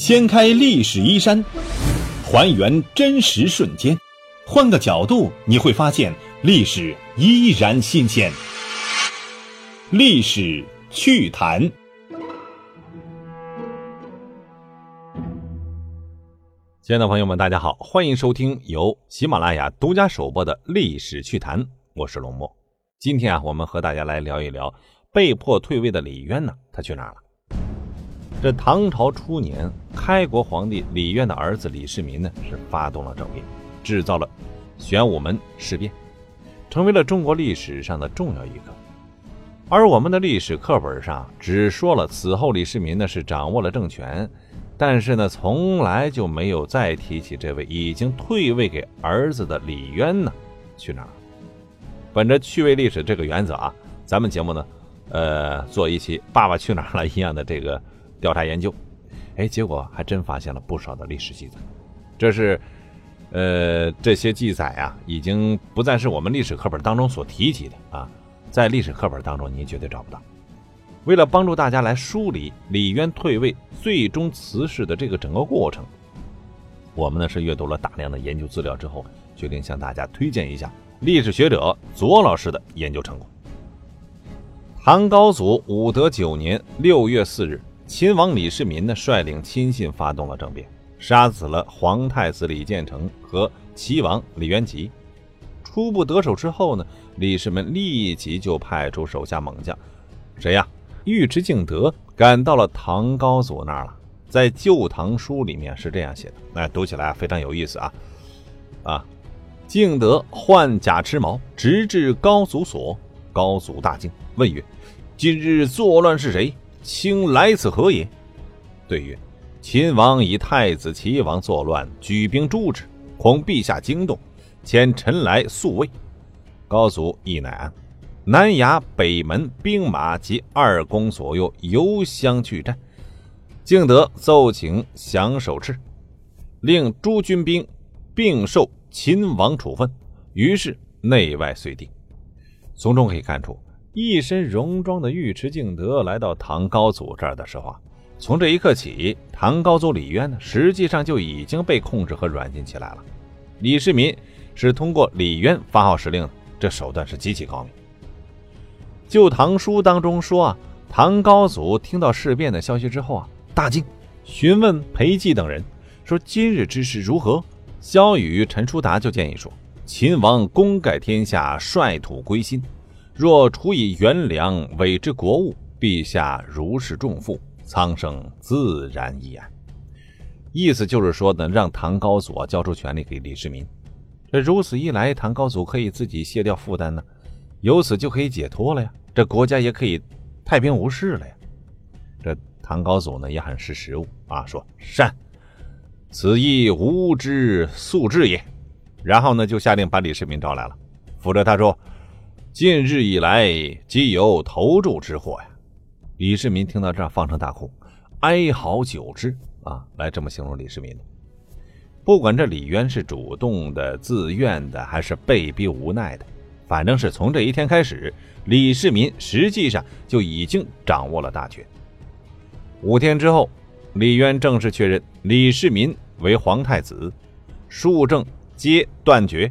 掀开历史衣衫，还原真实瞬间，换个角度你会发现历史依然新鲜。历史趣谈。亲爱的朋友们，大家好，欢迎收听由喜马拉雅独家首播的《历史趣谈》，我是龙墨。今天啊，我们和大家来聊一聊被迫退位的李渊呢，他去哪儿了？这唐朝初年，开国皇帝李渊的儿子李世民呢，是发动了政变，制造了玄武门事变，成为了中国历史上的重要一课。而我们的历史课本上只说了此后李世民呢是掌握了政权。但是呢，从来就没有再提起这位已经退位给儿子的李渊呢，去哪儿？本着趣味历史这个原则啊，咱们节目呢，呃，做一期《爸爸去哪儿了》一样的这个调查研究，哎，结果还真发现了不少的历史记载。这是，呃，这些记载啊，已经不再是我们历史课本当中所提及的啊，在历史课本当中您绝对找不到。为了帮助大家来梳理李渊退位、最终辞世的这个整个过程，我们呢是阅读了大量的研究资料之后，决定向大家推荐一下历史学者左老师的研究成果。唐高祖武德九年六月四日，秦王李世民呢率领亲信发动了政变，杀死了皇太子李建成和齐王李元吉。初步得手之后呢，李世民立即就派出手下猛将，谁呀？尉迟敬德赶到了唐高祖那儿了，在《旧唐书》里面是这样写的，哎，读起来非常有意思啊！啊，敬德换甲持矛，直至高祖所。高祖大惊，问曰：“今日作乱是谁？卿来此何也？”对曰：“秦王以太子齐王作乱，举兵诛之，恐陛下惊动，遣臣来速慰。”高祖亦乃安。南衙、北门兵马及二宫左右游相拒战，敬德奏请降首敕，令诸军兵并受秦王处分。于是内外遂定。从中可以看出，一身戎装的尉迟敬德来到唐高祖这儿的时候啊，从这一刻起，唐高祖李渊呢，实际上就已经被控制和软禁起来了。李世民是通过李渊发号施令的，这手段是极其高明。《旧唐书》当中说啊，唐高祖听到事变的消息之后啊，大惊，询问裴寂等人说：“今日之事如何？”萧雨、陈叔达就建议说：“秦王功盖天下，率土归心，若处以元粮委之国务，陛下如释重负，苍生自然易安。”意思就是说呢，让唐高祖交出权力给李世民。这如此一来，唐高祖可以自己卸掉负担呢，由此就可以解脱了呀。这国家也可以太平无事了呀！这唐高祖呢也很识时务啊，说善，此亦吾之素志也。然后呢就下令把李世民招来了，扶着他说：“近日以来，即有投注之祸呀。”李世民听到这儿放声大哭，哀嚎久之啊，来这么形容李世民的。不管这李渊是主动的、自愿的，还是被逼无奈的。反正是从这一天开始，李世民实际上就已经掌握了大权。五天之后，李渊正式确认李世民为皇太子，庶政皆断绝，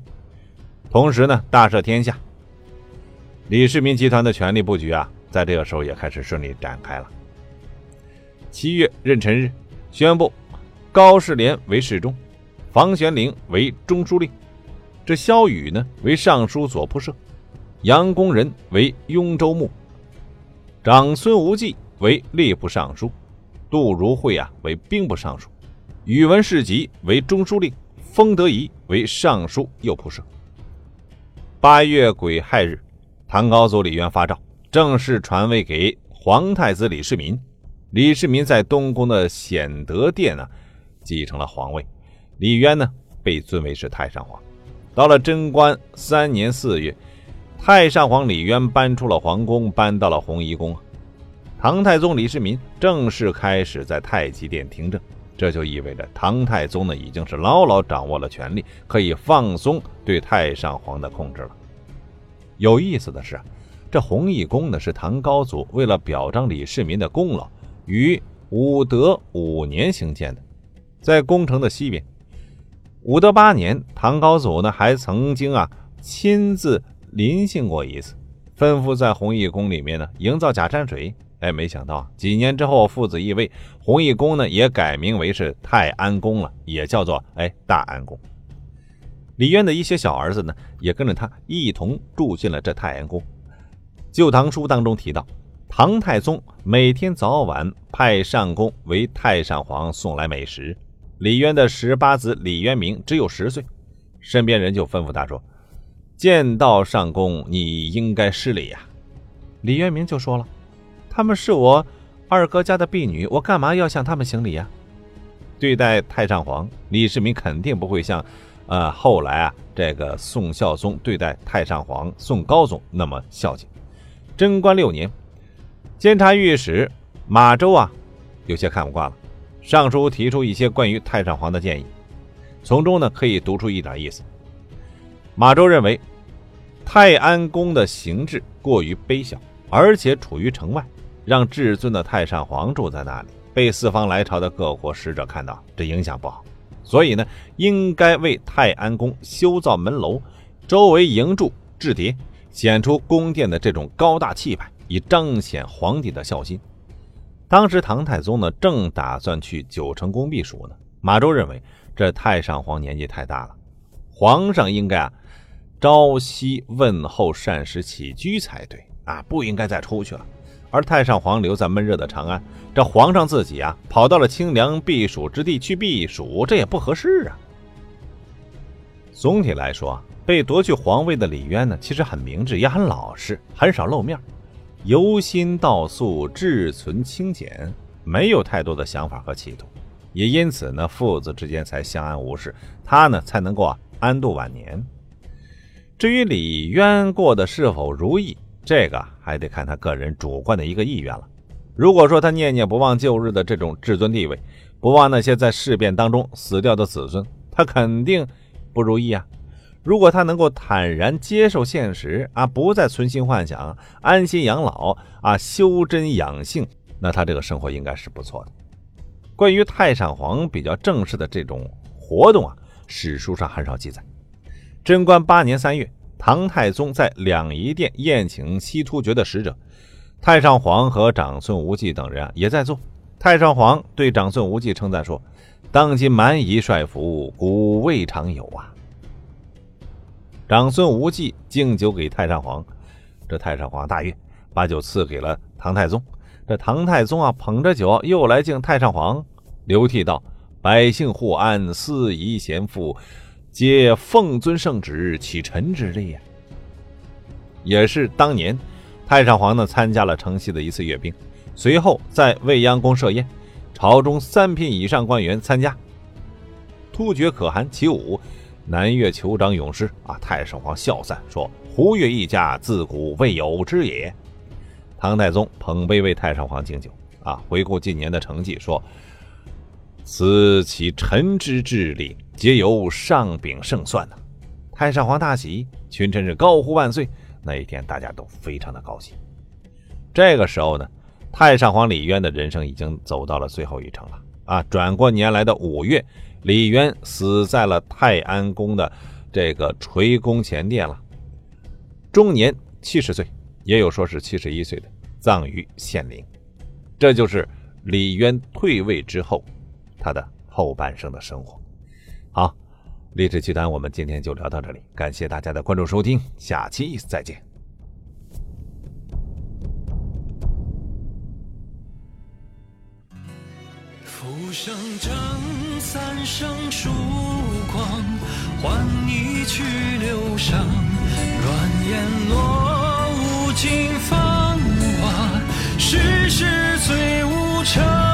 同时呢大赦天下。李世民集团的权力布局啊，在这个时候也开始顺利展开了。七月壬辰日，宣布高士廉为侍中，房玄龄为中书令。这萧雨呢为尚书左仆射，杨公仁为雍州牧，长孙无忌为吏部尚书，杜如晦啊为兵部尚书，宇文士及为中书令，封德仪为尚书右仆射。八月癸亥日，唐高祖李渊发诏，正式传位给皇太子李世民。李世民在东宫的显德殿呢，继承了皇位。李渊呢被尊为是太上皇。到了贞观三年四月，太上皇李渊搬出了皇宫，搬到了弘仪宫。唐太宗李世民正式开始在太极殿听政，这就意味着唐太宗呢已经是牢牢掌握了权力，可以放松对太上皇的控制了。有意思的是，这弘义宫呢是唐高祖为了表彰李世民的功劳，于武德五年兴建的，在宫城的西边。武德八年，唐高祖呢还曾经啊亲自临幸过一次，吩咐在弘义宫里面呢营造假山水。哎，没想到几年之后，父子易位，弘义宫呢也改名为是泰安宫了，也叫做哎大安宫。李渊的一些小儿子呢，也跟着他一同住进了这太安宫。《旧唐书》当中提到，唐太宗每天早晚派上宫为太上皇送来美食。李渊的十八子李渊明只有十岁，身边人就吩咐他说：“见到上宫，你应该施礼呀。”李渊明就说了：“他们是我二哥家的婢女，我干嘛要向他们行礼呀？”对待太上皇，李世民肯定不会像。呃，后来啊，这个宋孝宗对待太上皇宋高宗那么孝敬。贞观六年，监察御史马周啊，有些看不惯了，上书提出一些关于太上皇的建议，从中呢可以读出一点意思。马周认为，太安宫的形制过于卑小，而且处于城外，让至尊的太上皇住在那里，被四方来朝的各国使者看到，这影响不好。所以呢，应该为泰安宫修造门楼，周围营筑雉叠，显出宫殿的这种高大气派，以彰显皇帝的孝心。当时唐太宗呢，正打算去九成宫避暑呢。马周认为，这太上皇年纪太大了，皇上应该啊，朝夕问候膳食起居才对啊，不应该再出去了。而太上皇留在闷热的长安，这皇上自己啊跑到了清凉避暑之地去避暑，这也不合适啊。总体来说，被夺去皇位的李渊呢，其实很明智，也很老实，很少露面，由心到素，志存清简，没有太多的想法和企图，也因此呢，父子之间才相安无事，他呢才能够啊安度晚年。至于李渊过得是否如意？这个还得看他个人主观的一个意愿了。如果说他念念不忘旧日的这种至尊地位，不忘那些在事变当中死掉的子孙，他肯定不如意啊。如果他能够坦然接受现实啊，不再存心幻想，安心养老啊，修真养性，那他这个生活应该是不错的。关于太上皇比较正式的这种活动啊，史书上很少记载。贞观八年三月。唐太宗在两仪殿宴请西突厥的使者，太上皇和长孙无忌等人啊也在座。太上皇对长孙无忌称赞说：“当今蛮夷帅服，古未尝有啊。”长孙无忌敬酒给太上皇，这太上皇大悦，把酒赐给了唐太宗。这唐太宗啊捧着酒又来敬太上皇，流涕道：“百姓护安，司仪贤妇。”皆奉尊圣旨，启臣之力呀。也是当年，太上皇呢参加了城西的一次阅兵，随后在未央宫设宴，朝中三品以上官员参加。突厥可汗起舞，南越酋长勇士啊，太上皇笑赞说：“胡越一家自古未有之也。”唐太宗捧杯为太上皇敬酒啊，回顾近年的成绩说：“此其臣之智力。”皆由上禀胜算呢，太上皇大喜，群臣是高呼万岁。那一天，大家都非常的高兴。这个时候呢，太上皇李渊的人生已经走到了最后一程了啊！转过年来的五月，李渊死在了泰安宫的这个垂宫前殿了，终年七十岁，也有说是七十一岁的，葬于献陵。这就是李渊退位之后他的后半生的生活。好，励志奇谈，我们今天就聊到这里，感谢大家的关注收听，下期再见。浮生正三生疏光，换一曲流觞，软言落无尽芳华，世事最无常，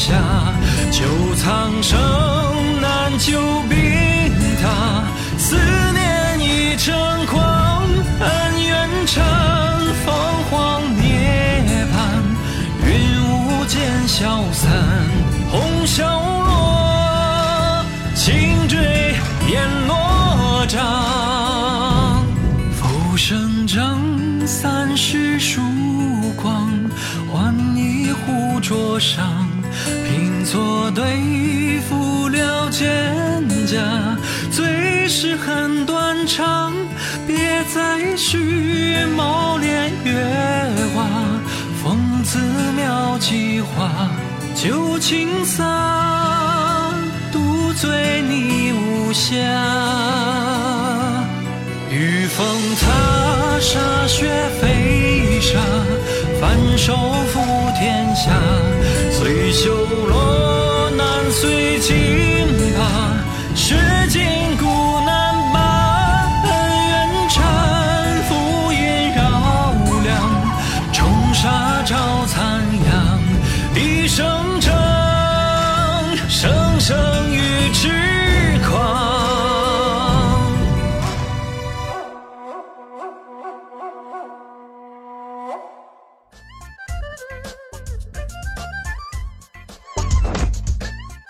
下救苍生难救病塔，思念已成狂，恩怨成凤凰涅槃，云雾渐消散，红消落，青坠烟罗帐，浮生掌三世疏狂，换一壶浊殇。拼错对付了蒹葭，最是恨断肠，别再续毛连月华，风姿妙几画，旧情洒，独醉你无暇。御风踏沙雪飞沙，反手负天下。随修罗难随惊怕，是今